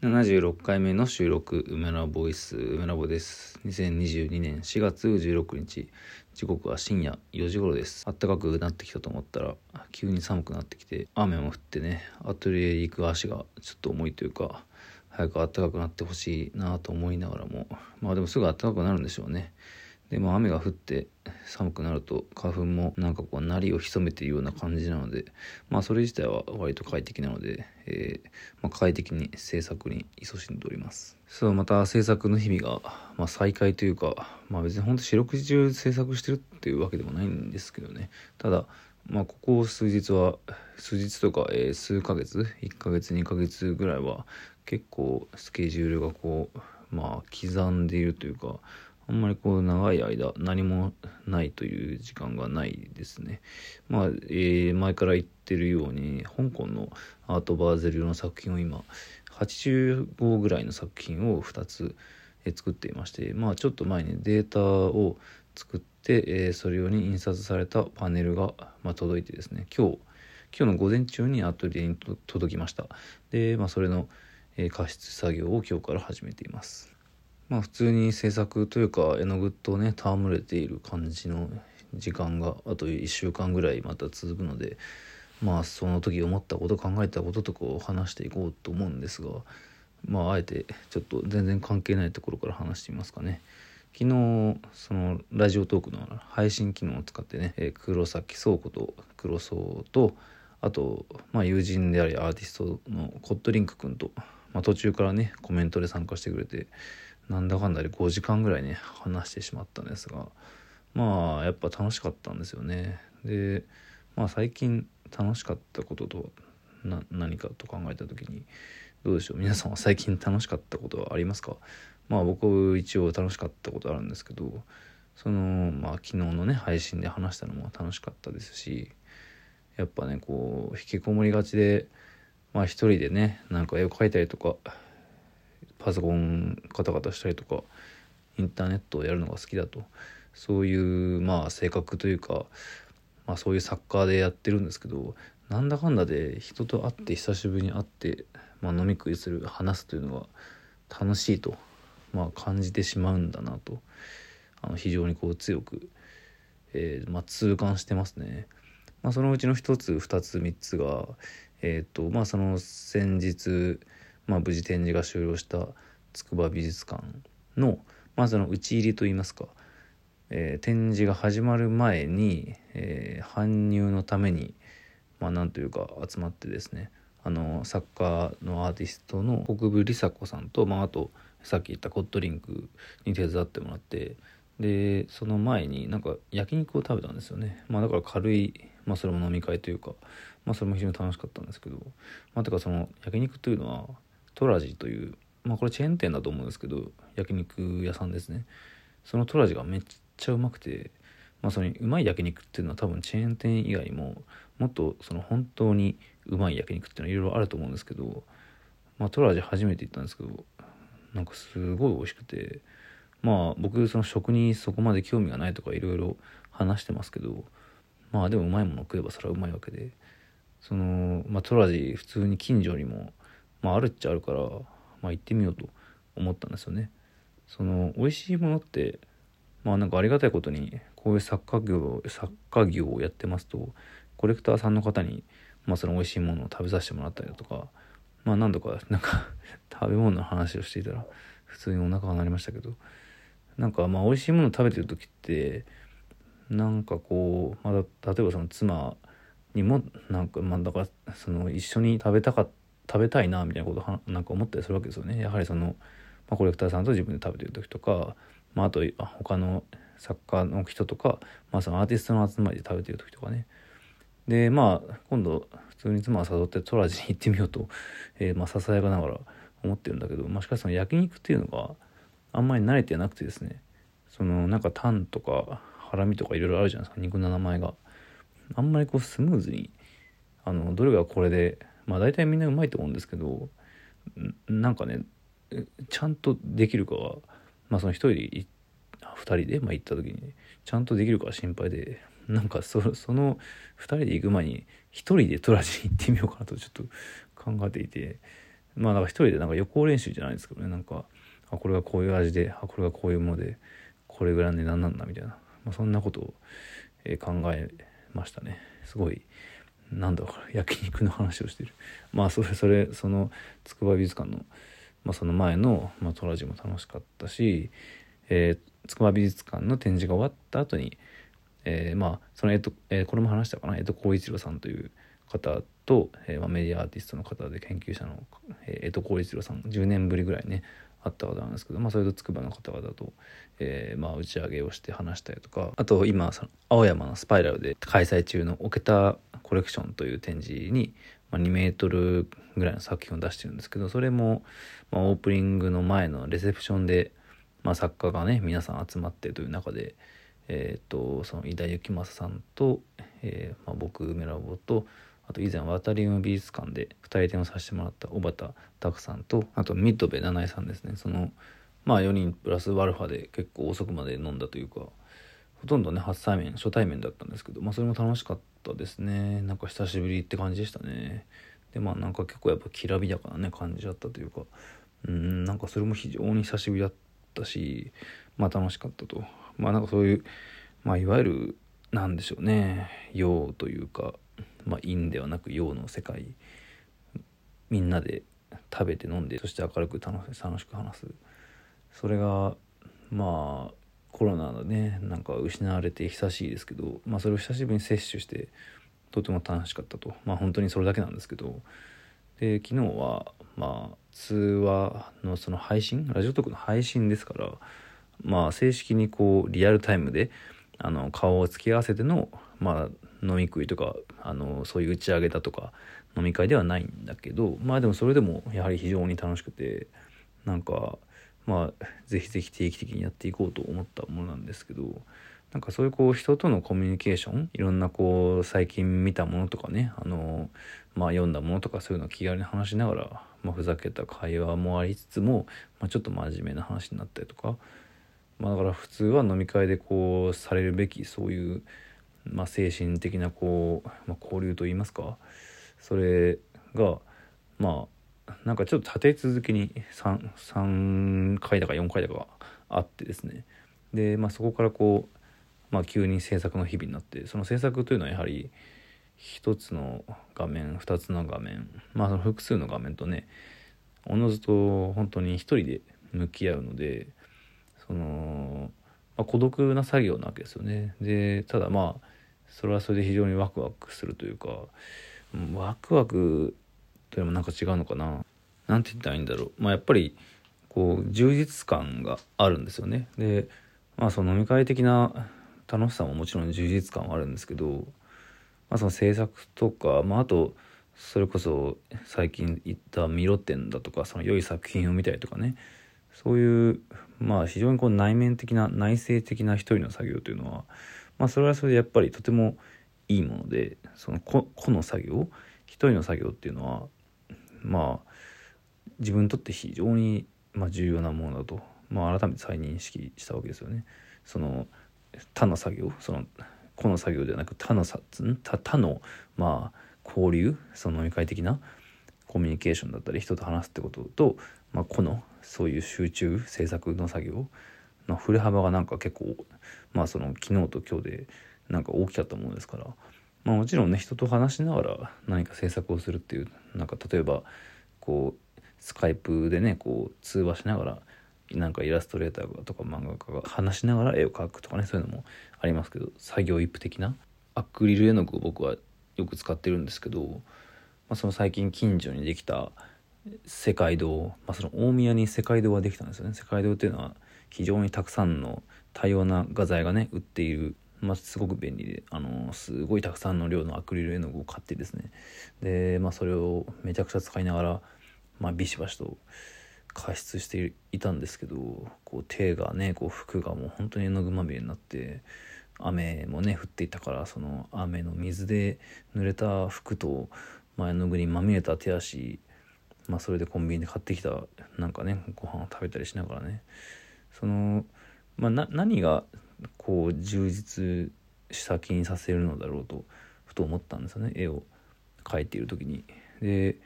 76回目の収録、梅ラボイス、梅ラボです。2022年4月16日、時刻は深夜4時頃です。暖かくなってきたと思ったら、急に寒くなってきて、雨も降ってね、アトリエへ行く足がちょっと重いというか、早く暖かくなってほしいなと思いながらも、まあでもすぐ暖かくなるんでしょうね。でも雨が降って寒くなると花粉もなんかこう鳴りを潜めているような感じなのでまあそれ自体は割と快適なので、えー、まあ、快適に制作に勤しんでおります。そうまた制作の日々が、まあ、再開というかまあ別にほんと四六時中制作してるっていうわけでもないんですけどね。ただまあここ数日は数日とか、えー、数ヶ月1ヶ月2ヶ月ぐらいは結構スケジュールがこうまあ刻んでいるというかあんまりこう長い間何もないという時間がないですね。まあ、えー、前から言ってるように香港のアートバーゼルの作品を今85ぐらいの作品を2つえ作っていましてまあちょっと前にデータを作って、えー、それ用に印刷されたパネルが、まあ、届いてですね。今日今日の午前中にアトリエに届きました。で、まあ、それの、えー、加筆作業を今日から始めています。まあ普通に制作というか絵の具とね戯れている感じの時間があと1週間ぐらいまた続くのでまあその時思ったこと考えたこととかを話していこうと思うんですがまああえてちょっと全然関係ないところから話してみますかね。昨日そのラジオトークの配信機能を使ってね、え黒崎倉庫と黒荘とあと、まあ、友人でありアーティストのコットリンク君と、まあ、途中からねコメントで参加してくれてなんだかんだで5時間ぐらいね話してしまったんですがまあやっぱ楽しかったんですよね。でまあ最近楽しかったこととは何かと考えた時にどうでしょう？皆さんは最近楽しかったことはありますか？まあ僕一応楽しかったことあるんですけどそのまあ昨日のね配信で話したのも楽しかったですしやっぱねこう引きこもりがちでまあ一人でねなんか絵を描いたりとかパソコンカタカタしたりとかインターネットをやるのが好きだとそういうまあ性格というか、まあ、そういうサッカーでやってるんですけどなんだかんだで人と会って久しぶりに会って、まあ、飲み食いする話すというのが楽しいと、まあ、感じてしまうんだなとあの非常にこう強く、えーまあ、痛感してますね。まあ、そのうちの1つ2つ3つが、えーとまあ、その先日まあ、無事展示が終了した筑波美術館のまずの打ち入りといいますか、えー、展示が始まる前に、えー、搬入のためにまあなんというか集まってですねあの作家のアーティストの国分梨紗子さんと、まあ、あとさっき言ったコットリンクに手伝ってもらってでその前になんか焼肉を食べたんですよね。まあだから軽い、まあ、それも飲み会というか、まあ、それも非常に楽しかったんですけどまあてかその焼肉というのはトラジというまあこれチェーン店だと思うんですけど焼肉屋さんですね。そのトラジがめっちゃうまくてまあそのうまい焼肉っていうのは多分チェーン店以外ももっとその本当にうまい焼肉っていうのはいろいろあると思うんですけどまあトラジ初めて行ったんですけどなんかすごい美味しくて。まあ僕その食にそこまで興味がないとかいろいろ話してますけどまあでもうまいもの食えばそれはうまいわけで。そのまあトラジ普通に近所にもまあ、あるっちゃあるから、まあ、行ってみようと思ったんですよね。その美味しいものってまあなんかありがたいことにこういう作家業作家業をやってますとコレクターさんの方に、まあ、その美味しいものを食べさせてもらったりだとかまあ何度かなんか 食べ物の話をしていたら普通にお腹が鳴りましたけどなんかまあ美味しいもの食べてる時ってなんかこう、まあ、例えばその妻にもなんかまあだからその一緒に食べたかった食べたいなみたいなことはなんか思ったりするわけですよね。やはりその、まあ、コレクターさんと自分で食べてる時とか、まあ、あと他の作家の人とか、まあ、そのアーティストの集まりで食べてる時とかね。でまあ今度普通に妻を誘ってトラジに行ってみようと、えー、まあささやかながら思ってるんだけど、まあ、しかしその焼肉っていうのがあんまり慣れてなくてですね。そのなんかタンとかハラミとかいろいろあるじゃないですか。肉の名前が。あんまりこうスムーズにあのどれがこれでまあ大体みんなうまいと思うんですけどなんかねちゃんとできるかはまあその1人で2人で、まあ、行った時にちゃんとできるかは心配でなんかそその2人で行く前に1人でトラジに行ってみようかなとちょっと考えていてまあなんか一人でなんか予行練習じゃないですけどねなんかあこれがこういう味であこれがこういうものでこれぐらいの値段なんだみたいな、まあ、そんなことを、え考えましたね。すごいなんだろう焼肉の話をしてる。まあそれそれその筑波美術館の、まあ、その前の、まあ、トラジも楽しかったし、えー、筑波美術館の展示が終わった後に、えー、まあそのえっと、えー、これも話したかな？江戸光一郎さんという方と、えーまあ、メディアアーティストの方で研究者の、えー、江戸光一郎さん10年ぶりぐらいねあった方なんですけど、まあ、それと筑波の方々と、えーまあ、打ち上げをして話したりとかあと今その青山のスパイラルで開催中のオケタコレクションという展示に、まあ、2メートルぐらいの作品を出してるんですけどそれも、まあ、オープニングの前のレセプションで、まあ、作家がね皆さん集まってという中で、えーと、その井田幸正さんと、えーまあ、僕梅ラボとあと以前ワタリウム美術館で2人展をさせてもらった小畑拓さんとあとミッドベ七重さんですね。そのまあ4人プラスワルファで結構遅くまで飲んだというかほとんどね初対面初対面だったんですけどまあそれも楽しかったですね。なんか久しぶりって感じでしたね。でまあなんか結構やっぱきらびやかなね感じだったというか。うんなんかそれも非常に久しぶりだったしまあ楽しかったと。まあなんかそういうまあいわゆるなんでしょうね。陽というかまあ、陰ではなく陽の世界。みんなで食べて飲んでそして明るく楽しく話す。それがまあコロナのねなんか失われて久しいですけど、まあ、それを久しぶりに摂取してとても楽しかったと。まあ本当にそれだけなんですけど。で昨日はまあ通話のその配信ラジオトークの配信ですからまあ正式にこうリアルタイムであの顔を突き合わせてのまあ飲み食いとかあのそういう打ち上げだとか飲み会ではないんだけどまあでもそれでもやはり非常に楽しくてなんかまあぜひぜひ定期的にやっていこうと思ったものなんですけどなんかそういうこう人とのコミュニケーションいろんなこう最近見たものとかねあのまあ読んだものとかそういうのを気軽に話しながら、まあ、ふざけた会話もありつつも、まあ、ちょっと真面目な話になったりとか、まあ、だから普通は飲み会でこうされるべきそういうまあ、精神的なこう、まあ、交流といいますかそれがまあなんかちょっと立て続けに 3, 3回だか4回だかあってですね。で、まあ、そこからこう、まあ、急に制作の日々になってその制作というのはやはり1つの画面2つの画面まあその複数の画面とねおのずと本当に一人で向き合うのでその、まあ、孤独な作業なわけですよね。でただまあそれはそれで非常にワクワクするというかワクワクというのもなんか違うのかな。なんて言ったらいいんだろう。まあやっぱりこう充実感があるんですよね。でまあその飲み会的な楽しさももちろん充実感はあるんですけど、まあ、その制作とか、まあ、あとそれこそ最近行ったミロ展だとかその良い作品を見たりとかね。そういうまあ非常にこう内面的な内省的な一人の作業というのはまあそれはそれでやっぱりとてもいいものでその個の作業一人の作業っていうのはまあ自分にとって非常にまあ重要なものだと、まあ、改めて再認識したわけですよね。その他の作業その個の作業ではなく他のさ他他のまあ交流その飲み会的なコミュニケーションだったり人と話すってことと、まあ、個のそういう集中制作の作業の振れ幅がなんか結構まあその昨日と今日でなんか大きかったものですから、まあ、もちろんね人と話しながら何か制作をするっていうなんか例えばこうスカイプでねこう通話しながらなんかイラストレーターとか漫画家が話しながら絵を描くとかねそういうのもありますけど作業一夫的なアクリル絵の具を僕はよく使ってるんですけど、まあ、その最近近所にできた世界堂、まあ、その大宮に世界堂ができたんですよね。世界堂っていうのは非常にたくさんの多様な画材がね売っている、まあ、すごく便利で、あのすごいたくさんの量のアクリル絵の具を買ってですね。で、まあ、それをめちゃくちゃ使いながら、まあ、ビシバシと加湿していたんですけどこう手がねこう服がもう本当に絵の具まみれになって雨もね降っていたからその雨の水で濡れた服と前の具にまみれた手足まあそれでコンビニで買ってきたなんかねご飯を食べたりしながらね。その、まあ、な何がこう充実した気にさせるのだろうとふと思ったんですよね。絵を描いている時に。で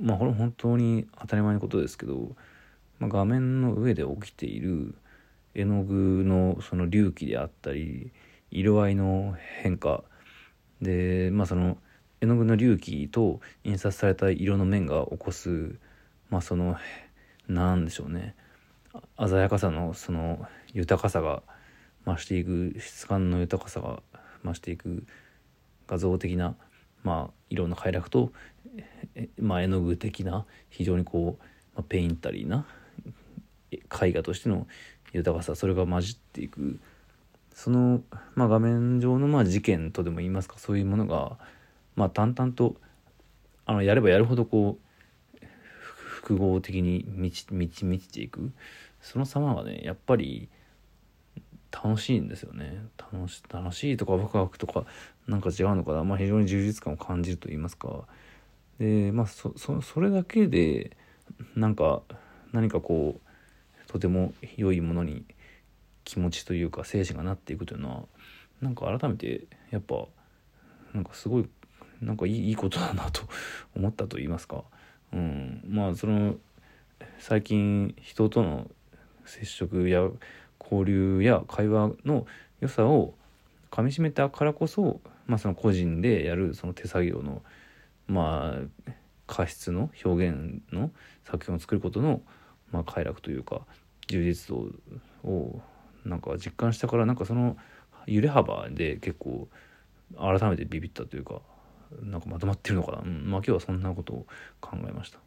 まあこれ本当に当たり前のことですけど、まあ、画面の上で起きている絵の具のその隆起であったり色合いの変化。でまあその絵の具の隆起と印刷された色の面が起こすまあそのなんでしょうね。鮮やかさのその豊かさが増していく質感の豊かさが増していく画像的な、まあ、色の快楽と、まあ、絵の具的な非常にこう、まあ、ペインタリーな絵画としての豊かさそれが混じっていくその、まあ、画面上のまあ事件とでも言いますかそういうものが、まあ、淡々とあのやればやるほどこう複合的に満ち満ち満ちていくその様がねやっぱり楽しいんですよね。楽し楽しいとかワクワクとかなんか違うのかな、まあ、非常に充実感を感じると言いますか。でまあそそれだけでなんか何かこうとても良いものに気持ちというか精神がなっていくというのはなんか改めてやっぱなんかすごいなんかいいいいことだなと思ったと言いますか、うん、まあその最近人との接触や交流や会話の良さをかみしめたからこそ、まあ、その個人でやるその手作業のまあ過失の表現の作品を作ることの、まあ、快楽というか充実度をなんか実感したからなんかその揺れ幅で結構改めてビビったというかなんかまとまってるのかな、うん、まあ今日はそんなことを考えました。